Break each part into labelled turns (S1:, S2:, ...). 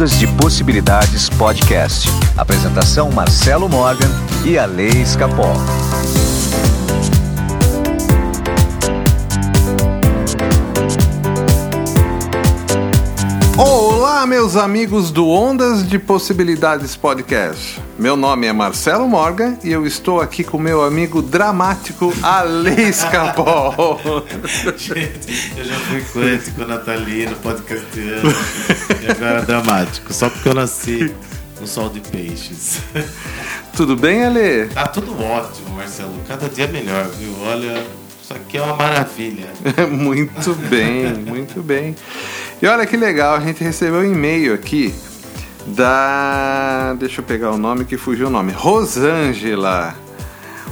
S1: Ondas de Possibilidades Podcast. Apresentação Marcelo Morgan e a Lei Escapol.
S2: Olá, meus amigos do Ondas de Possibilidades Podcast. Meu nome é Marcelo Morgan e eu estou aqui com meu amigo dramático Ale Escapol.
S3: Gente, eu já fui quântico, natalino, podcastiano e agora dramático, só porque eu nasci no sol de peixes.
S2: Tudo bem, Ale?
S3: Tá tudo ótimo, Marcelo. Cada dia melhor, viu? Olha, isso aqui é uma maravilha.
S2: muito bem, muito bem. E olha que legal, a gente recebeu um e-mail aqui da. Deixa eu pegar o nome que fugiu o nome. Rosângela.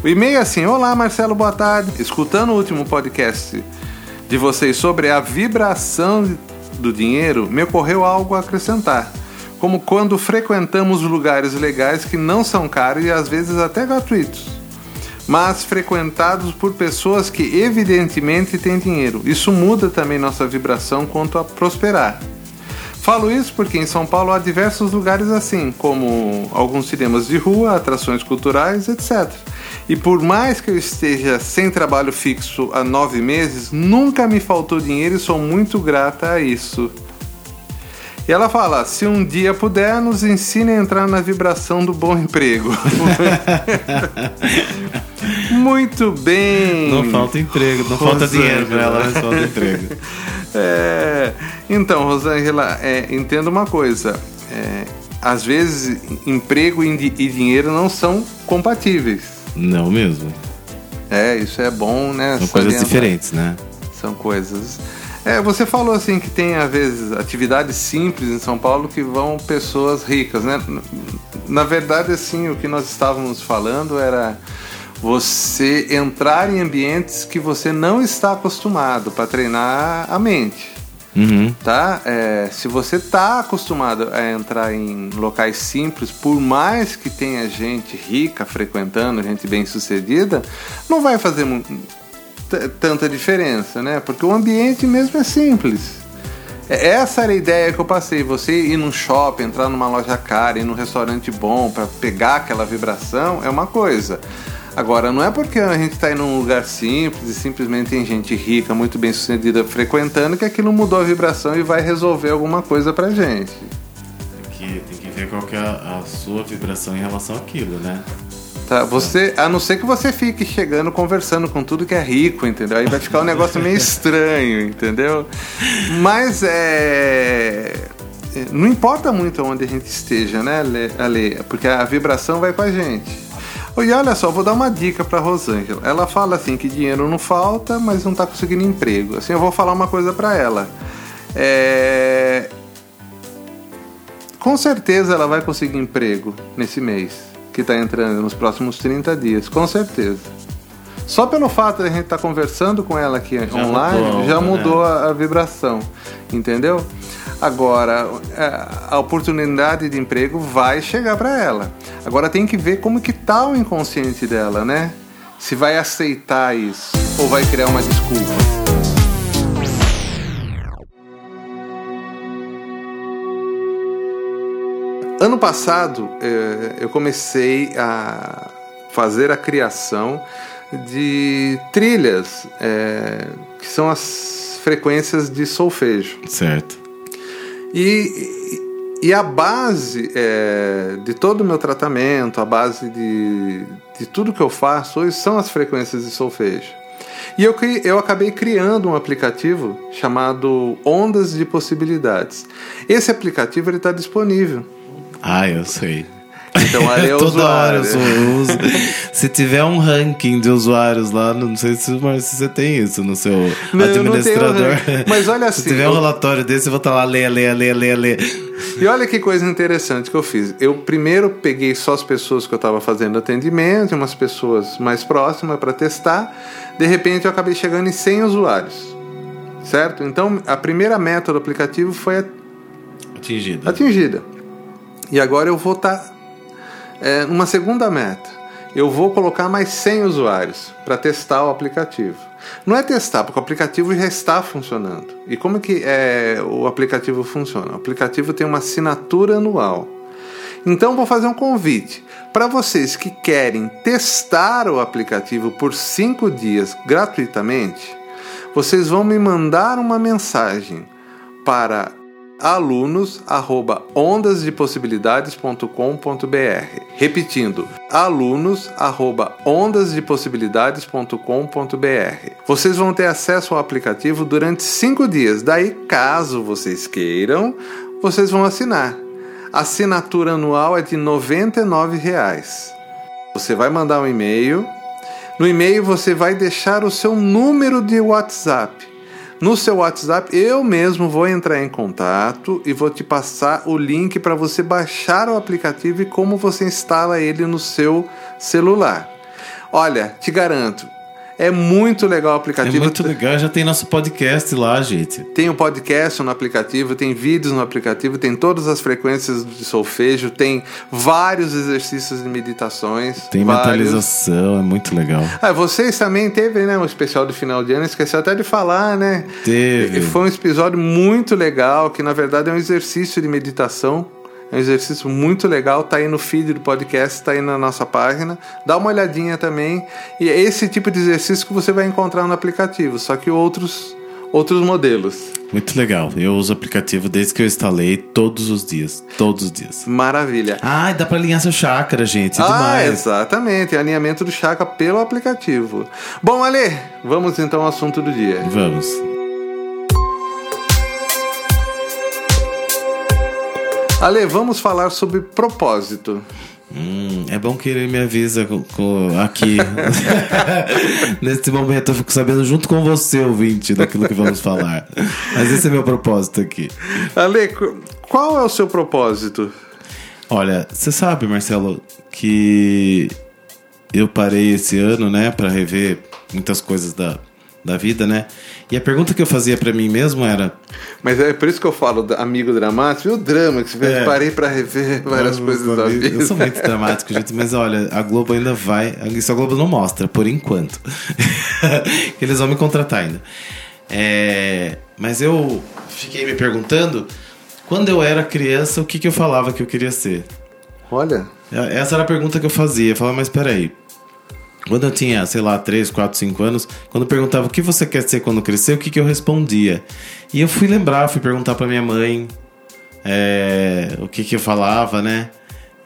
S2: O e-mail é assim: Olá, Marcelo, boa tarde. Escutando o último podcast de vocês sobre a vibração do dinheiro, me ocorreu algo a acrescentar. Como quando frequentamos lugares legais que não são caros e às vezes até gratuitos, mas frequentados por pessoas que evidentemente têm dinheiro. Isso muda também nossa vibração quanto a prosperar. Falo isso porque em São Paulo há diversos lugares assim, como alguns cinemas de rua, atrações culturais, etc. E por mais que eu esteja sem trabalho fixo há nove meses, nunca me faltou dinheiro e sou muito grata a isso. E ela fala: se um dia puder, nos ensine a entrar na vibração do bom emprego. muito bem!
S3: Não falta emprego, não falta
S2: Rosângela.
S3: dinheiro pra ela, mas falta emprego.
S2: É, então, Rosângela, é, entenda uma coisa. É, às vezes, emprego e e dinheiro não são compatíveis.
S3: Não mesmo.
S2: É, isso é bom, né?
S3: São coisas diferentes, né?
S2: São coisas. É, você falou assim que tem às vezes atividades simples em São Paulo que vão pessoas ricas, né? Na verdade, assim, o que nós estávamos falando era você entrar em ambientes que você não está acostumado para treinar a mente.
S3: Uhum.
S2: tá? É, se você está acostumado a entrar em locais simples, por mais que tenha gente rica frequentando, gente bem sucedida, não vai fazer tanta diferença, né? Porque o ambiente mesmo é simples. É- Essa era a ideia que eu passei. Você ir num shopping, entrar numa loja cara, ir num restaurante bom para pegar aquela vibração é uma coisa. Agora, não é porque a gente está em um lugar simples e simplesmente tem gente rica, muito bem sucedida frequentando, que aquilo mudou a vibração e vai resolver alguma coisa pra gente.
S3: Tem que, tem que ver qual que é a, a sua vibração em relação àquilo, né?
S2: Tá? Você, a não ser que você fique chegando conversando com tudo que é rico, entendeu? Aí vai ficar um negócio meio estranho, entendeu? Mas é. Não importa muito onde a gente esteja, né, Ale? Porque a vibração vai com a gente. E olha só, vou dar uma dica para Rosângela. Ela fala assim que dinheiro não falta, mas não tá conseguindo emprego. Assim, eu vou falar uma coisa para ela. É... Com certeza ela vai conseguir emprego nesse mês que está entrando nos próximos 30 dias, com certeza. Só pelo fato de a gente estar conversando com ela aqui online,
S3: mudou,
S2: já
S3: né?
S2: mudou a, a vibração, entendeu? Agora, é, a oportunidade de emprego vai chegar para ela. Agora tem que ver como que tá o inconsciente dela, né? Se vai aceitar isso ou vai criar uma desculpa. Ano passado, eh, eu comecei a fazer a criação de trilhas, eh, que são as frequências de solfejo.
S3: Certo.
S2: E, e a base eh, de todo o meu tratamento, a base de, de tudo que eu faço hoje são as frequências de solfejo. E eu, eu acabei criando um aplicativo chamado Ondas de Possibilidades. Esse aplicativo está disponível.
S3: Ah, eu sei.
S2: Então, ali é
S3: Toda hora eu
S2: usuário.
S3: sou- eu uso. Se tiver um ranking de usuários lá, não sei se, mas se você tem isso no seu
S2: Não, tenho
S3: administrador.
S2: Mas olha
S3: Se
S2: assim,
S3: tiver um relatório desse, eu vou estar lá, lê, lê, lê, lê, lê.
S2: E olha que coisa interessante que eu fiz. Eu primeiro peguei só as pessoas que eu estava fazendo atendimento, umas pessoas mais próximas para testar. De repente eu acabei chegando em 100 usuários. Certo? Então a primeira meta do aplicativo foi
S3: Atingido.
S2: atingida. E agora eu vou estar numa segunda meta. Eu vou colocar mais 100 usuários para testar o aplicativo. Não é testar, porque o aplicativo já está funcionando. E como que é, o aplicativo funciona? O aplicativo tem uma assinatura anual. Então vou fazer um convite para vocês que querem testar o aplicativo por cinco dias gratuitamente. Vocês vão me mandar uma mensagem para alunos@ondasdepossibilidades.com.br. Repetindo, alunos@ondasdepossibilidades.com.br. Vocês vão ter acesso ao aplicativo durante cinco dias. Daí, caso vocês queiram, vocês vão assinar. A assinatura anual é de R$ 99,00. Você vai mandar um e-mail. No e-mail você vai deixar o seu número de WhatsApp. No seu WhatsApp, eu mesmo vou entrar em contato e vou te passar o link para você baixar o aplicativo e como você instala ele no seu celular. Olha, te garanto, é muito legal o aplicativo.
S3: É muito legal, já tem nosso podcast lá, gente.
S2: Tem o um podcast no aplicativo, tem vídeos no aplicativo, tem todas as frequências de solfejo, tem vários exercícios de meditações.
S3: Tem
S2: vários.
S3: mentalização, é muito legal.
S2: Ah, vocês também teve, né, um especial de final de ano, esqueci até de falar, né?
S3: Teve.
S2: E foi um episódio muito legal, que na verdade é um exercício de meditação é um exercício muito legal, tá aí no feed do podcast, tá aí na nossa página. Dá uma olhadinha também. E é esse tipo de exercício que você vai encontrar no aplicativo, só que outros outros modelos.
S3: Muito legal. Eu uso o aplicativo desde que eu instalei todos os dias. Todos os dias.
S2: Maravilha.
S3: Ah, dá para alinhar seu chakra, gente.
S2: Ah,
S3: demais.
S2: exatamente. Alinhamento do chakra pelo aplicativo. Bom, Ale, vamos então ao assunto do dia.
S3: Vamos.
S2: Ale, vamos falar sobre propósito.
S3: Hum, é bom que ele me avisa com, com, aqui. Nesse momento eu fico sabendo junto com você, ouvinte, daquilo que vamos falar. Mas esse é meu propósito aqui.
S2: Ale, qual é o seu propósito?
S3: Olha, você sabe, Marcelo, que eu parei esse ano, né, para rever muitas coisas da, da vida, né? E a pergunta que eu fazia para mim mesmo era.
S2: Mas é por isso que eu falo, amigo dramático, e o drama que é. parei para rever várias coisas da vida.
S3: Eu sou muito dramático, gente, mas olha, a Globo ainda vai. Isso a Globo não mostra, por enquanto. Eles vão me contratar ainda. É, mas eu fiquei me perguntando, quando eu era criança, o que, que eu falava que eu queria ser?
S2: Olha.
S3: Essa era a pergunta que eu fazia. Eu falava, mas peraí, quando eu tinha, sei lá, 3, 4, 5 anos, quando perguntava o que você quer ser quando crescer, o que, que eu respondia? E eu fui lembrar, fui perguntar para minha mãe é, o que, que eu falava, né?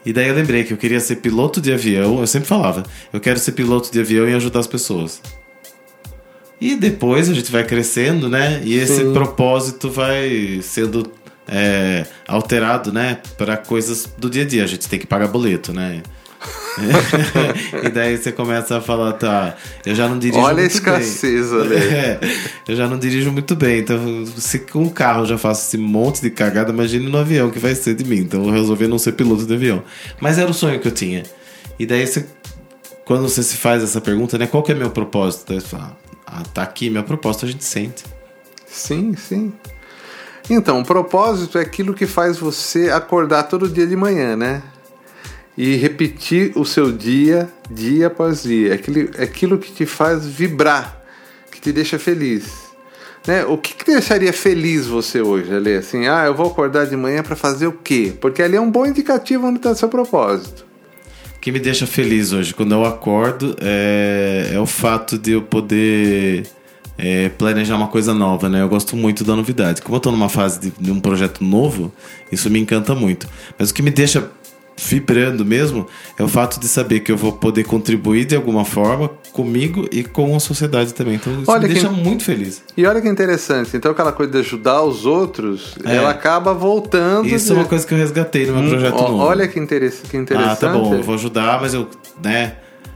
S3: E daí eu lembrei que eu queria ser piloto de avião. Eu sempre falava, eu quero ser piloto de avião e ajudar as pessoas. E depois a gente vai crescendo, né? E esse Sim. propósito vai sendo é, alterado, né? Para coisas do dia a dia. A gente tem que pagar boleto, né? e daí você começa a falar, tá, eu já não dirijo
S2: Olha
S3: muito
S2: a escassez,
S3: bem.
S2: olha
S3: É, eu já não dirijo muito bem. Então, se com o carro eu já faço esse monte de cagada, imagine no avião que vai ser de mim. Então eu resolvi não ser piloto de avião. Mas era o sonho que eu tinha. E daí você, quando você se faz essa pergunta, né, qual que é meu propósito? Daí você fala, ah, tá aqui, meu propósito a gente sente.
S2: Sim, sim. Então, o propósito é aquilo que faz você acordar todo dia de manhã, né? E repetir o seu dia, dia após dia. Aquilo, aquilo que te faz vibrar, que te deixa feliz. Né? O que, que deixaria feliz você hoje, Ali? Assim, ah, eu vou acordar de manhã para fazer o quê? Porque ali é um bom indicativo onde está seu propósito.
S3: O que me deixa feliz hoje, quando eu acordo, é, é o fato de eu poder é, planejar uma coisa nova, né? Eu gosto muito da novidade. Como eu estou numa fase de, de um projeto novo, isso me encanta muito. Mas o que me deixa vibrando mesmo é o fato de saber que eu vou poder contribuir de alguma forma comigo e com a sociedade também. Então isso olha me deixa muito feliz.
S2: E olha que interessante. Então aquela coisa de ajudar os outros, é. ela acaba voltando.
S3: Isso
S2: de...
S3: é uma coisa que eu resgatei no meu hum, projeto novo.
S2: Olha que, interess... que interessante. Ah,
S3: tá bom. Eu vou ajudar, mas eu, né,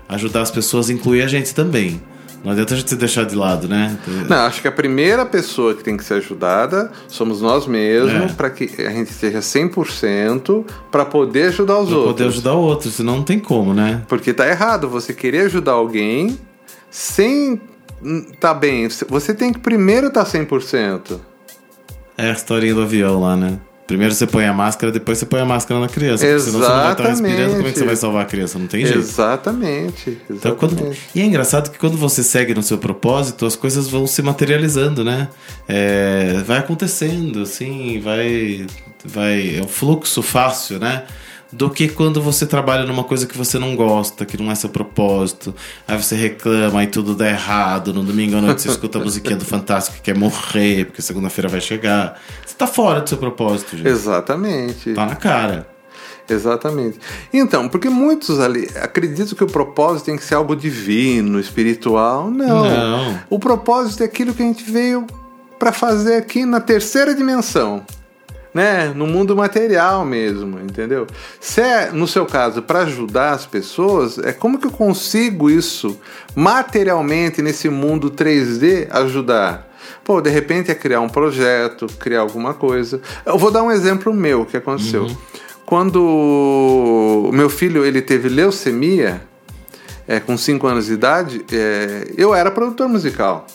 S3: ajudar as pessoas inclui a gente também. Não adianta a gente se deixar de lado, né?
S2: Não, acho que a primeira pessoa que tem que ser ajudada somos nós mesmos, é. para que a gente esteja 100% para poder ajudar os pra outros.
S3: poder ajudar o outro, senão não tem como, né?
S2: Porque tá errado você querer ajudar alguém sem tá bem. Você tem que primeiro estar tá 100%.
S3: É a historinha do avião lá, né? Primeiro você põe a máscara, depois você põe a máscara na criança. Porque senão você não vai estar respirando, como é que você vai salvar a criança? Não tem jeito.
S2: Exatamente. exatamente.
S3: Então, quando... E é engraçado que quando você segue no seu propósito, as coisas vão se materializando, né? É... Vai acontecendo, assim, vai. vai... É um fluxo fácil, né? Do que quando você trabalha numa coisa que você não gosta, que não é seu propósito. Aí você reclama e tudo dá errado. No domingo à noite você escuta a musiquinha do Fantástico que quer morrer, porque segunda-feira vai chegar. Você tá fora do seu propósito, gente.
S2: Exatamente.
S3: Tá na cara.
S2: Exatamente. Então, porque muitos ali acreditam que o propósito tem que ser algo divino, espiritual. Não.
S3: Não.
S2: O propósito é aquilo que a gente veio para fazer aqui na terceira dimensão né, no mundo material mesmo, entendeu? Se é, no seu caso, para ajudar as pessoas, é como que eu consigo isso materialmente nesse mundo 3D ajudar? Pô, de repente é criar um projeto, criar alguma coisa. Eu vou dar um exemplo meu que aconteceu. Uhum. Quando o meu filho ele teve leucemia, é, com 5 anos de idade, é, eu era produtor musical.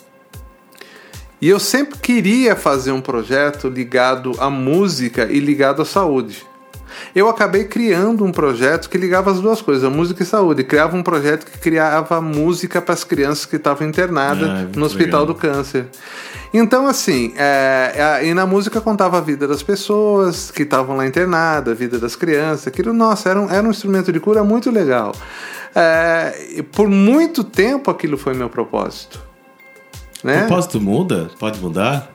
S2: E eu sempre queria fazer um projeto ligado à música e ligado à saúde. Eu acabei criando um projeto que ligava as duas coisas, a música e a saúde. Criava um projeto que criava música para as crianças que estavam internadas ah, no Hospital legal. do Câncer. Então, assim, é, é, e na música contava a vida das pessoas que estavam lá internadas, a vida das crianças. Aquilo, nossa, era um, era um instrumento de cura muito legal. É, por muito tempo aquilo foi meu propósito. Né?
S3: O propósito muda? Pode mudar?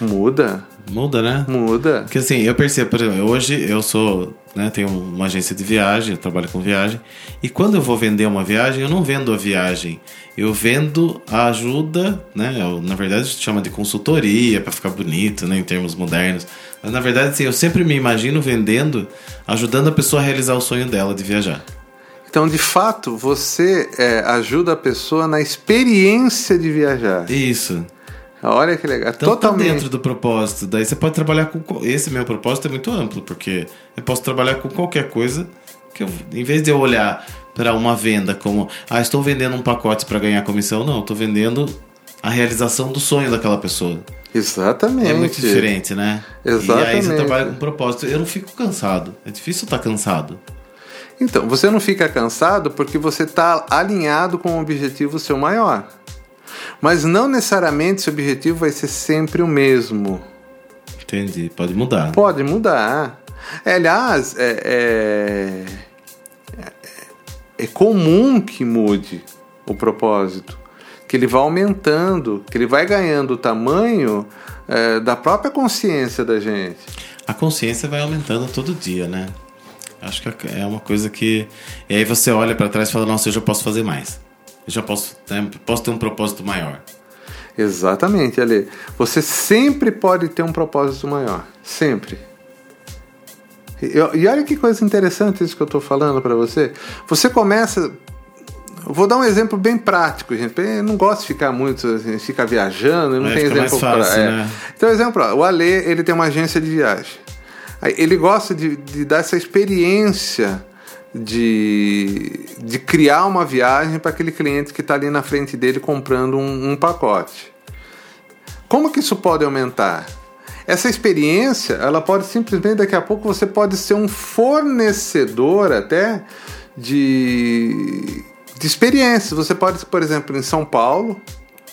S2: Muda.
S3: Muda, né?
S2: Muda.
S3: Porque assim, eu percebo, por exemplo, hoje eu sou, né, tenho uma agência de viagem, eu trabalho com viagem, e quando eu vou vender uma viagem, eu não vendo a viagem, eu vendo a ajuda, né, eu, na verdade a gente chama de consultoria para ficar bonito, né, em termos modernos, mas na verdade assim, eu sempre me imagino vendendo, ajudando a pessoa a realizar o sonho dela de viajar.
S2: Então, de fato, você é, ajuda a pessoa na experiência de viajar.
S3: Isso.
S2: Olha que legal.
S3: Então, tá Totalmente. Tá dentro do propósito. Daí você pode trabalhar com. Esse meu propósito é muito amplo, porque eu posso trabalhar com qualquer coisa que eu, em vez de eu olhar para uma venda como, ah, estou vendendo um pacote para ganhar comissão, não, estou vendendo a realização do sonho daquela pessoa.
S2: Exatamente.
S3: É muito diferente, né?
S2: Exatamente.
S3: E aí você trabalha com propósito. Eu não fico cansado. É difícil estar cansado.
S2: Então, você não fica cansado porque você está alinhado com um objetivo seu maior. Mas não necessariamente esse objetivo vai ser sempre o mesmo.
S3: Entendi. Pode mudar.
S2: Pode mudar. É, aliás, é, é, é, é comum que mude o propósito. Que ele vai aumentando, que ele vai ganhando o tamanho é, da própria consciência da gente.
S3: A consciência vai aumentando todo dia, né? Acho que é uma coisa que. E aí você olha para trás e fala: nossa, eu já posso fazer mais. Eu já posso, né, posso ter um propósito maior.
S2: Exatamente, Ale. Você sempre pode ter um propósito maior. Sempre. E, e olha que coisa interessante isso que eu estou falando para você. Você começa. Vou dar um exemplo bem prático, gente. Eu não gosto de ficar muito, assim, ficar viajando, não é, tem exemplo para. É. Né? Então, exemplo, ó, o Ale ele tem uma agência de viagem. Ele gosta de, de dar essa experiência de, de criar uma viagem para aquele cliente que está ali na frente dele comprando um, um pacote. Como que isso pode aumentar? Essa experiência, ela pode simplesmente daqui a pouco você pode ser um fornecedor até de, de experiências. Você pode, por exemplo, em São Paulo,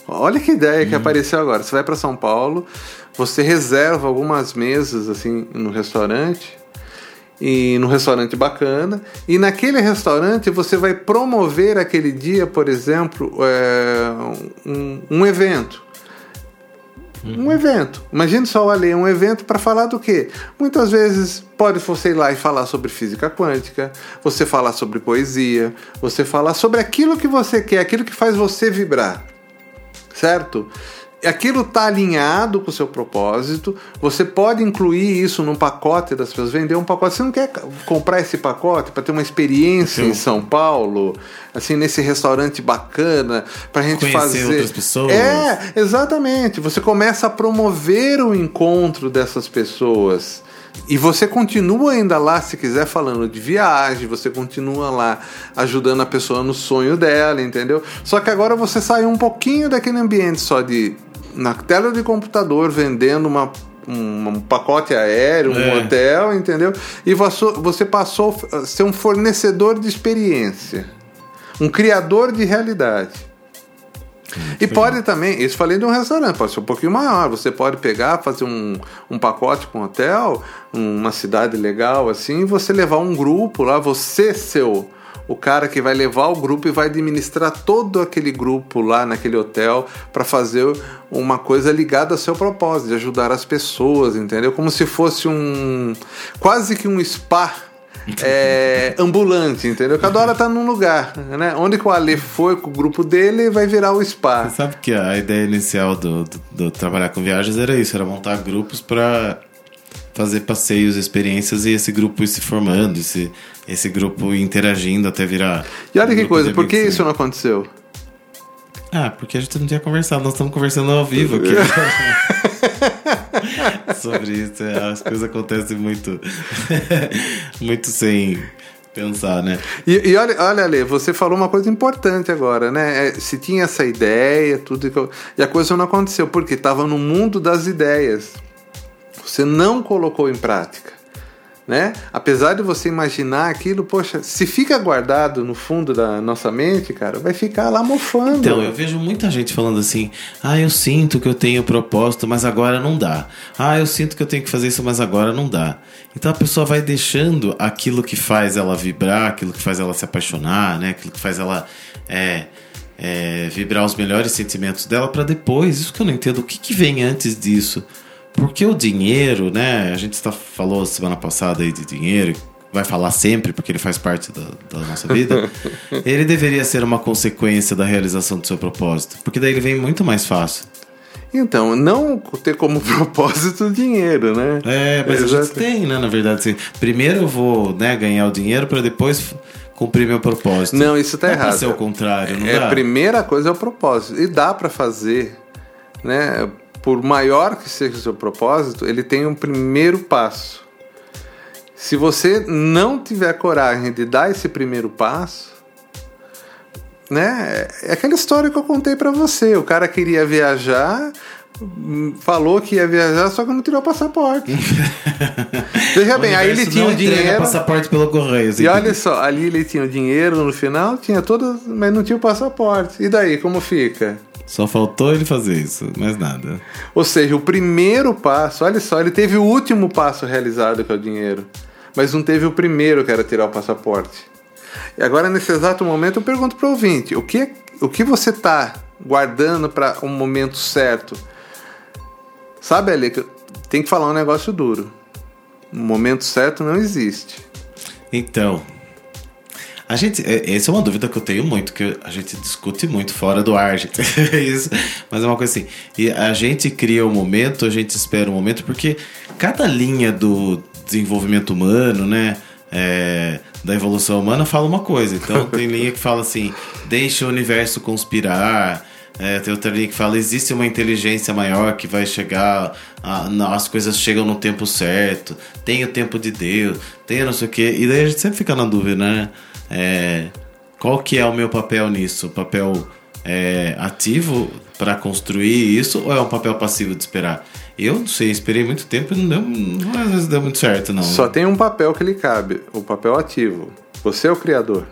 S2: olha que ideia que uhum. apareceu agora. Você vai para São Paulo, você reserva algumas mesas assim no restaurante e no restaurante bacana e naquele restaurante você vai promover aquele dia, por exemplo, é, um, um, evento. Um evento. Imagine só, ali um evento para falar do quê? Muitas vezes pode você ir lá e falar sobre física quântica, você falar sobre poesia, você falar sobre aquilo que você quer, aquilo que faz você vibrar. Certo? aquilo está alinhado com o seu propósito. Você pode incluir isso num pacote das pessoas, vender um pacote. Você não quer comprar esse pacote para ter uma experiência Sim. em São Paulo, assim, nesse restaurante bacana, para a gente
S3: Conhecer
S2: fazer.
S3: outras pessoas.
S2: É, exatamente. Você começa a promover o encontro dessas pessoas. E você continua ainda lá, se quiser, falando de viagem, você continua lá ajudando a pessoa no sonho dela, entendeu? Só que agora você saiu um pouquinho daquele ambiente só de na tela de computador vendendo uma um, pacote aéreo, um
S3: É.
S2: hotel, entendeu? E você passou a ser um fornecedor de experiência, um criador de realidade. E pode também, isso falei de um restaurante, pode ser um pouquinho maior. Você pode pegar, fazer um, um pacote com hotel, uma cidade legal assim, e você levar um grupo lá, você seu o cara que vai levar o grupo e vai administrar todo aquele grupo lá naquele hotel para fazer uma coisa ligada ao seu propósito, de ajudar as pessoas, entendeu? Como se fosse um quase que um spa é, ambulante, entendeu? Cada hora tá num lugar, né? Onde que o Ale foi com o grupo dele, vai virar o spa.
S3: Você sabe que a ideia inicial do, do, do trabalhar com viagens era isso, era montar grupos para fazer passeios, experiências e esse grupo ir se formando, esse, esse grupo interagindo até virar.
S2: E olha
S3: um
S2: que coisa, por que isso não aconteceu?
S3: Ah, porque a gente não tinha conversado, nós estamos conversando ao vivo aqui. Sobre isso, é, as coisas acontecem muito, muito sem pensar, né?
S2: E, e olha, olha, Ale, você falou uma coisa importante agora, né? É, se tinha essa ideia, tudo, e co- e a coisa não aconteceu, porque estava no mundo das ideias. Você não colocou em prática. Né? Apesar de você imaginar aquilo, poxa, se fica guardado no fundo da nossa mente, cara, vai ficar lá mofando.
S3: Então, eu vejo muita gente falando assim: ah, eu sinto que eu tenho propósito, mas agora não dá. Ah, eu sinto que eu tenho que fazer isso, mas agora não dá. Então a pessoa vai deixando aquilo que faz ela vibrar, aquilo que faz ela se apaixonar, né? aquilo que faz ela é, é, vibrar os melhores sentimentos dela para depois. Isso que eu não entendo. O que, que vem antes disso? Porque o dinheiro, né? A gente tá, falou semana passada aí de dinheiro, vai falar sempre, porque ele faz parte da, da nossa vida. ele deveria ser uma consequência da realização do seu propósito. Porque daí ele vem muito mais fácil.
S2: Então, não ter como propósito o dinheiro, né?
S3: É, mas a gente
S2: Exato.
S3: tem, né? Na verdade, assim, primeiro eu vou né, ganhar o dinheiro para depois cumprir meu propósito.
S2: Não, isso tá
S3: pra
S2: errado.
S3: ser o contrário, não
S2: é,
S3: dá?
S2: A primeira coisa é o propósito. E dá para fazer, né? Por maior que seja o seu propósito, ele tem um primeiro passo. Se você não tiver coragem de dar esse primeiro passo, né? É aquela história que eu contei para você. O cara queria viajar, hum, falou que ia viajar, só que não tirou o passaporte. Veja bem, aí ele tinha o dinheiro.
S3: passaporte pelo correio. assim.
S2: E olha só, ali ele tinha o dinheiro no final, tinha todas, mas não tinha o passaporte. E daí, como fica?
S3: Só faltou ele fazer isso, mais nada.
S2: Ou seja, o primeiro passo, olha só, ele teve o último passo realizado, que é o dinheiro, mas não teve o primeiro, que era tirar o passaporte. E agora, nesse exato momento, eu pergunto para o ouvinte: o que, o que você está guardando para um momento certo? Sabe, que eu- tem que falar um negócio duro. Um momento certo não existe.
S3: Então, a gente, é- essa é uma dúvida que eu tenho muito, que a gente discute muito fora do ar, gente. É Isso, mas é uma coisa assim. E a gente cria o momento, a gente espera o momento, porque cada linha do desenvolvimento humano, né? é, da evolução humana fala uma coisa. Então tem linha que fala assim: deixa o universo conspirar. É, tem outra linha que fala: existe uma inteligência maior que vai chegar, a- na- as coisas chegam no tempo certo, tem o tempo de Deus, tem não sei o quê. E daí a gente sempre fica na dúvida, né? É, qual que é o meu papel nisso? O papel é, ativo para construir isso ou é um papel passivo de esperar? Eu não sei, esperei muito tempo e não deu, não, às vezes deu muito certo, não.
S2: Só tem um papel que lhe cabe, o papel ativo. Você é o criador.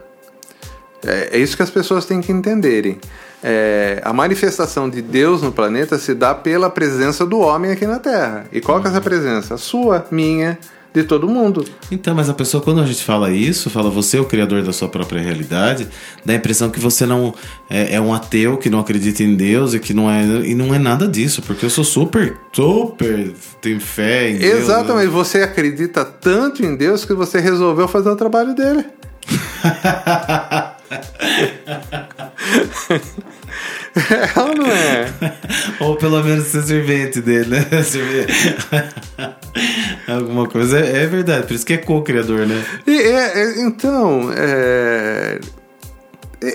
S2: É, é isso que as pessoas têm que entenderem. É, a manifestação de Deus no planeta se dá pela presença do homem aqui na Terra. E qual que é essa presença? A sua, minha, de todo mundo.
S3: Então, mas a pessoa, quando a gente fala isso, fala você é o criador da sua própria realidade, dá a impressão que você não é, é um ateu que não acredita em Deus e que não é. E não é nada disso, porque eu sou super, super, tenho fé em Deus. né?
S2: Exatamente. Você acredita tanto em Deus que você resolveu fazer o trabalho dele. é ou não é?
S3: Ou pelo menos ser servente dele, né? Alguma coisa. É, é verdade, por isso que é co-criador, né?
S2: E, é, é, então, é,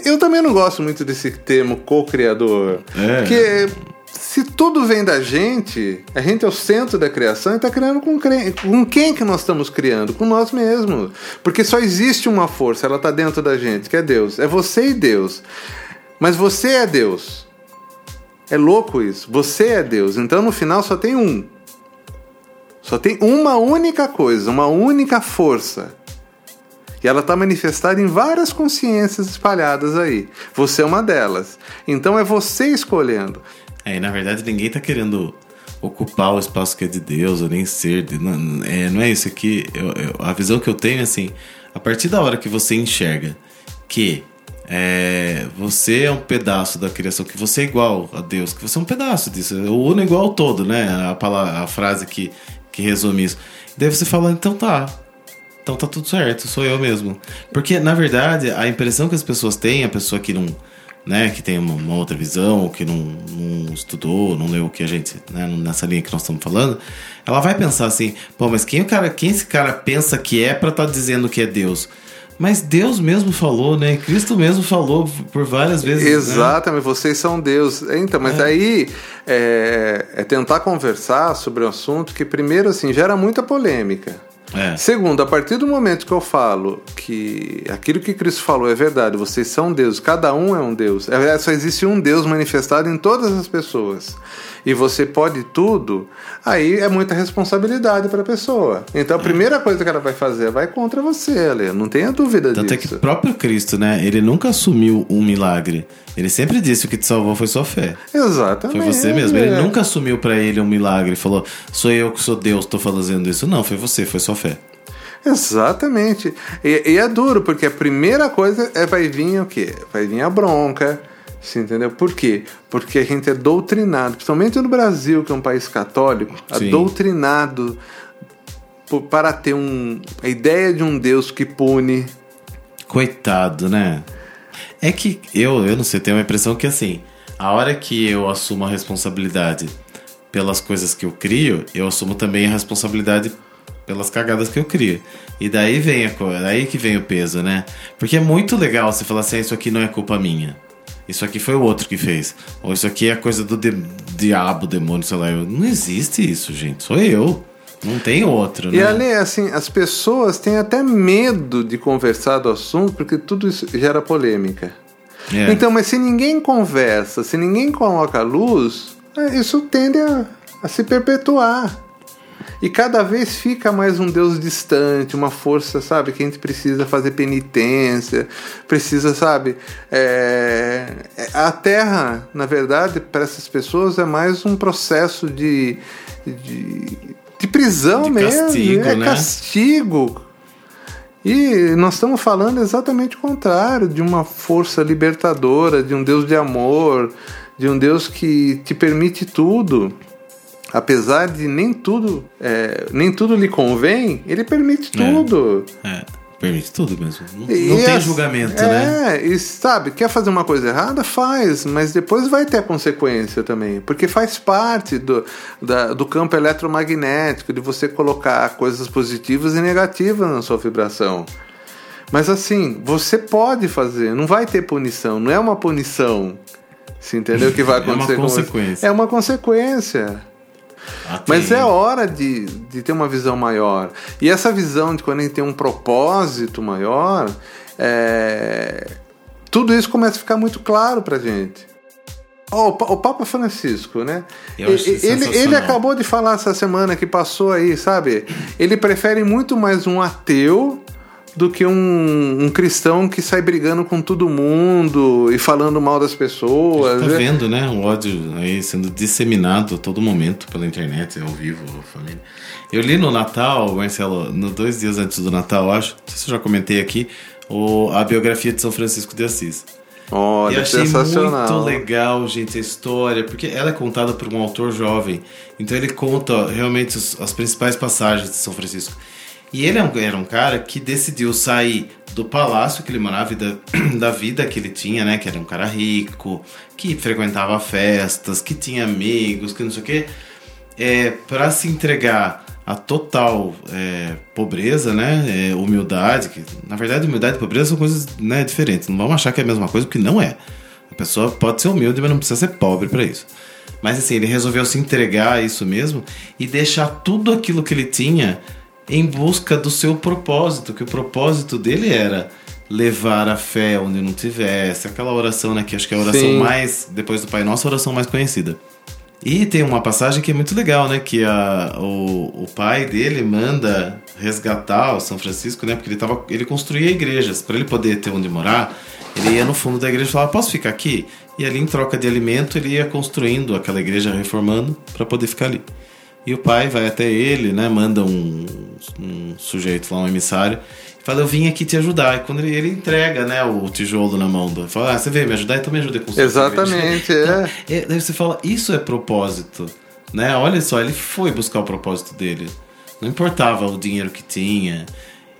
S2: eu também não gosto muito desse termo co-criador.
S3: É.
S2: Porque se tudo vem da gente, a gente é o centro da criação e está criando com, cre- com quem que nós estamos criando? Com nós mesmos. Porque só existe uma força, ela está dentro da gente, que é Deus. É você e Deus. Mas você é Deus. É louco isso. Você é Deus. Então no final só tem um. Só tem uma única coisa, uma única força. E ela está manifestada em várias consciências espalhadas aí. Você é uma delas. Então é você escolhendo.
S3: É, e na verdade ninguém está querendo ocupar o espaço que é de Deus ou nem ser. De, não, é, não é isso aqui. Eu, eu, a visão que eu tenho é assim: a partir da hora que você enxerga que é, você é um pedaço da criação, que você é igual a Deus, que você é um pedaço disso. O uno é igual ao todo, né? A, palavra, a frase que, que resume isso. Daí você fala, então tá. Então tá tudo certo, sou eu mesmo. Porque, na verdade, a impressão que as pessoas têm, a pessoa que não. Né, que tem uma, uma outra visão, que não, não, estudou, não leu o que a gente, né, nessa linha que nós estamos falando, ela vai pensar assim, pô, mas quem, o cara, quem esse cara pensa que é para estar tá dizendo que é Deus? Mas Deus mesmo falou, né? Cristo mesmo falou por várias vezes. Né?
S2: Exatamente, né? vocês são Deus. Então, mas é. aí é, é, tentar conversar sobre um assunto que, primeiro, assim, gera muita polêmica. É. Segundo, a partir do momento que eu falo que aquilo que Cristo falou é verdade, vocês são Deus, cada um é um Deus. É, só existe um Deus manifestado em todas as pessoas e você pode tudo, aí é muita responsabilidade para a pessoa. Então a primeira coisa que ela vai fazer vai contra você, Ale. Não tenha dúvida
S3: Tanto
S2: disso.
S3: Tanto é que o próprio Cristo, né? Ele nunca assumiu um milagre. Ele sempre disse que o que te salvou foi sua fé.
S2: Exatamente.
S3: Foi você mesmo. Ele nunca assumiu para ele um milagre. Falou, sou eu que sou Deus, estou fazendo isso. Não, foi você, foi sua fé.
S2: Exatamente. E, e, é duro, porque a primeira coisa é vai vir o quê? Vai vir a bronca, você entendeu? Por quê? Porque a gente é doutrinado, principalmente no Brasil, que é um país católico, Sim. é doutrinado para ter um, a ideia de um Deus que pune.
S3: Coitado, né? É que eu, eu não sei, tenho a impressão que assim, a hora que eu assumo a responsabilidade pelas coisas que eu crio, eu assumo também a responsabilidade pelas cagadas que eu crio. E daí vem a daí que vem o peso, né? Porque é muito legal você falar assim, ah, isso aqui não é culpa minha. Isso aqui foi o outro que fez. Ou isso aqui é coisa do de diabo, demônio, sei lá. Não existe isso, gente. Sou eu. Não tem outro, né?
S2: E ali, assim, as pessoas têm até medo de conversar do assunto porque tudo isso gera polêmica. É. Então, mas se ninguém conversa, se ninguém coloca luz, é, isso tende a, a se perpetuar. E cada vez fica mais um Deus distante, uma força, sabe, que a gente precisa fazer penitência, precisa, sabe. É... A Terra, na verdade, para essas pessoas é mais um processo de, de, de prisão de mesmo. Castigo, é né? castigo. E nós estamos falando exatamente o contrário, de uma força libertadora, de um Deus de amor, de um Deus que te permite tudo apesar de nem tudo, é, nem tudo lhe convém, ele permite é. tudo.
S3: É. Permite tudo mesmo. Não, não tem julgamento,
S2: é,
S3: né?
S2: É, e sabe, quer fazer uma coisa errada? Faz, mas depois vai ter consequência também. Porque faz parte do, da, do campo eletromagnético, de você colocar coisas positivas e negativas na sua vibração. Mas assim, você pode fazer, não vai ter punição, não é uma punição. Você entendeu o que vai acontecer?
S3: é uma consequência.
S2: É uma consequência. Ah, Mas é hora de, de ter uma visão maior. E essa visão de quando a gente tem um propósito maior, é... tudo isso começa a ficar muito claro pra gente. Oh, o Papa Francisco, né? Ele, ele acabou de falar essa semana que passou aí, sabe? Ele prefere muito mais um ateu do que um, um, cristão que sai brigando com todo mundo e falando mal das pessoas.
S3: Tá né? vendo, né? O ódio aí sendo disseminado a todo momento pela internet, ao vivo, família. Eu li no Natal, Marcelo, no dois dias antes do Natal, acho, não sei se eu já comentei aqui, o, a biografia de São Francisco de Assis.
S2: Olha,
S3: e achei
S2: sensacional.
S3: muito legal, gente, a história, porque ela é contada por um autor jovem. Então ele conta realmente os, as principais passagens de São Francisco. E ele é era um cara que decidiu sair do palácio que ele morava, da, da vida que ele tinha, né? Que era um cara rico, que frequentava festas, que tinha amigos, que não sei o quê, é, para se entregar a total é, pobreza, né? É, humildade, que na verdade humildade e pobreza são coisas né, diferentes. Não vamos achar que é a mesma coisa, porque não é. A pessoa pode ser humilde, mas não precisa ser pobre para isso. Mas assim, ele resolveu se entregar a isso mesmo e deixar tudo aquilo que ele tinha em busca do seu propósito, que o propósito dele era levar a fé onde não tivesse, aquela oração, né, que acho que é a oração Sim. mais, depois do Pai Nosso, a oração mais conhecida. E tem uma passagem que é muito legal, né? Que a, o, o pai dele manda resgatar o São Francisco, né? Porque ele, tava, ele construía igrejas. para ele poder ter onde morar, ele ia no fundo da igreja e falava: Posso ficar aqui? E ali, em troca de alimento, ele ia construindo aquela igreja, reformando, para poder ficar ali. E o pai vai até ele, né? Manda um, um sujeito lá, um emissário, fala, eu vim aqui te ajudar. E quando ele, ele entrega, né, o tijolo na mão do. Fala, ah, você veio me ajudar, então me ajuda com
S2: Exatamente, é. Então,
S3: é. Daí você fala, isso é propósito. Né? Olha só, ele foi buscar o propósito dele. Não importava o dinheiro que tinha.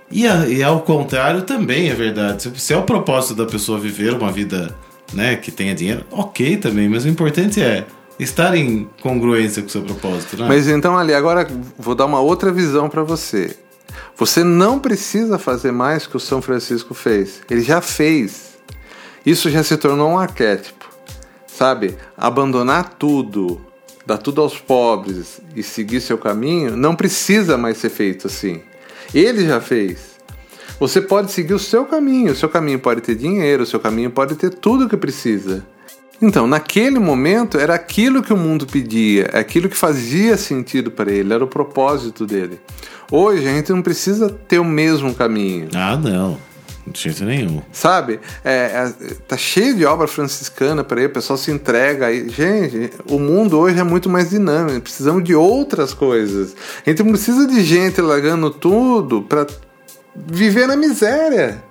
S3: E, a, e ao contrário também é verdade. Se, se é o propósito da pessoa viver uma vida né, que tenha dinheiro, ok também, mas o importante é estar em congruência com o seu propósito. Né?
S2: Mas então, ali, agora vou dar uma outra visão para você. Você não precisa fazer mais que o São Francisco fez. Ele já fez. Isso já se tornou um arquétipo. Sabe? Abandonar tudo, dar tudo aos pobres e seguir seu caminho não precisa mais ser feito assim. Ele já fez. Você pode seguir o seu caminho. O seu caminho pode ter dinheiro, o seu caminho pode ter tudo que precisa. Então, naquele momento, era aquilo que o mundo pedia, é aquilo que fazia sentido para ele, era o propósito dele. Hoje, a gente não precisa ter o mesmo caminho.
S3: Ah, não. De jeito nenhum.
S2: Sabe? É, é, tá cheio de obra franciscana para aí, o pessoal se entrega aí. Gente, o mundo hoje é muito mais dinâmico, precisamos de outras coisas. A gente não precisa de gente largando tudo para viver na miséria.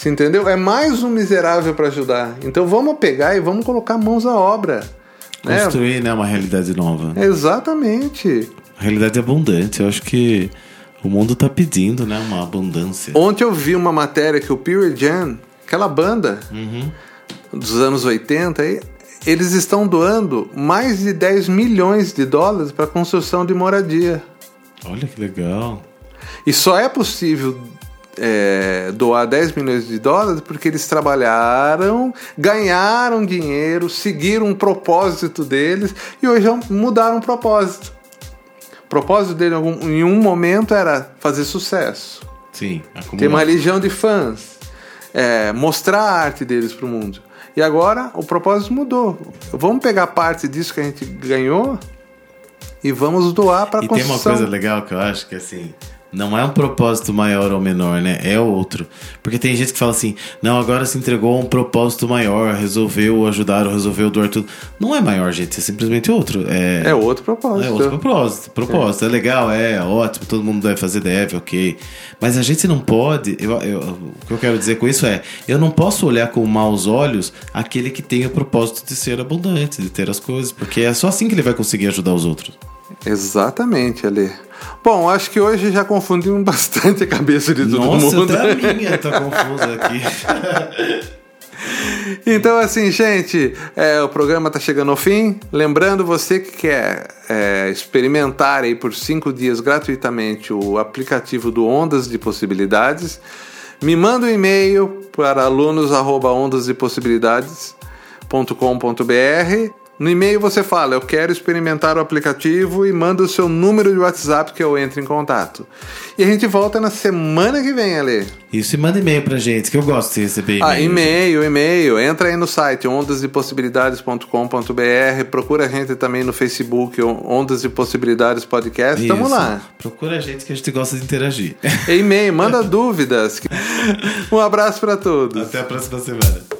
S2: Você entendeu? É mais um miserável para ajudar. Então vamos pegar e vamos colocar mãos à obra.
S3: Né? Construir né? né, uma realidade nova.
S2: Exatamente.
S3: Realidade abundante. Eu acho que o mundo está pedindo né, uma abundância.
S2: Ontem eu vi uma matéria que o Pure Jam, aquela banda uhum. dos anos 80, eles estão doando mais de 10 milhões de dólares para construção de moradia.
S3: Olha que legal.
S2: E só é possível é, doar 10 milhões de dólares porque eles trabalharam, ganharam dinheiro, seguiram um propósito deles e hoje mudaram o propósito. O propósito dele em um momento era fazer sucesso.
S3: Sim,
S2: ter uma legião de fãs, é, mostrar a arte deles para o mundo. E agora o propósito mudou. Vamos pegar parte disso que a gente ganhou e vamos doar para a construção.
S3: E tem uma coisa legal que eu acho que assim, não é um propósito maior ou menor, né? É outro. Porque tem gente que fala assim: não, agora se entregou a um propósito maior, resolveu ajudar ou resolveu doar tudo. Não é maior, gente, é simplesmente outro. É,
S2: é outro propósito.
S3: É outro propósito. Propósito. É. é legal, é ótimo, todo mundo deve fazer, deve, ok. Mas a gente não pode. Eu, eu, o que eu quero dizer com isso é: eu não posso olhar com maus olhos aquele que tem o propósito de ser abundante, de ter as coisas, porque é só assim que ele vai conseguir ajudar os outros.
S2: Exatamente, Ale. Bom, acho que hoje já confundimos bastante a cabeça de todo
S3: Nossa,
S2: mundo.
S3: Nossa, até a minha tá confusa aqui.
S2: Então, assim, gente, é, o programa está chegando ao fim. Lembrando, você que quer é, experimentar aí por cinco dias gratuitamente o aplicativo do Ondas de Possibilidades, me manda um e-mail para alunos.ondasdepossibilidades.com.br no e-mail você fala, eu quero experimentar o aplicativo e manda o seu número de WhatsApp que eu entro em contato. E a gente volta na semana que vem, Ale.
S3: Isso, e manda e-mail pra gente, que eu gosto de receber e-mail.
S2: Ah, e-mail, e-mail. Entra aí no site ondasdepossibilidades.com.br, procura a gente também no Facebook, Ondas e Possibilidades Podcast. Isso. Tamo lá.
S3: Procura a gente que a gente gosta de interagir.
S2: E-mail, manda dúvidas. Um abraço para todos.
S3: Até a próxima semana.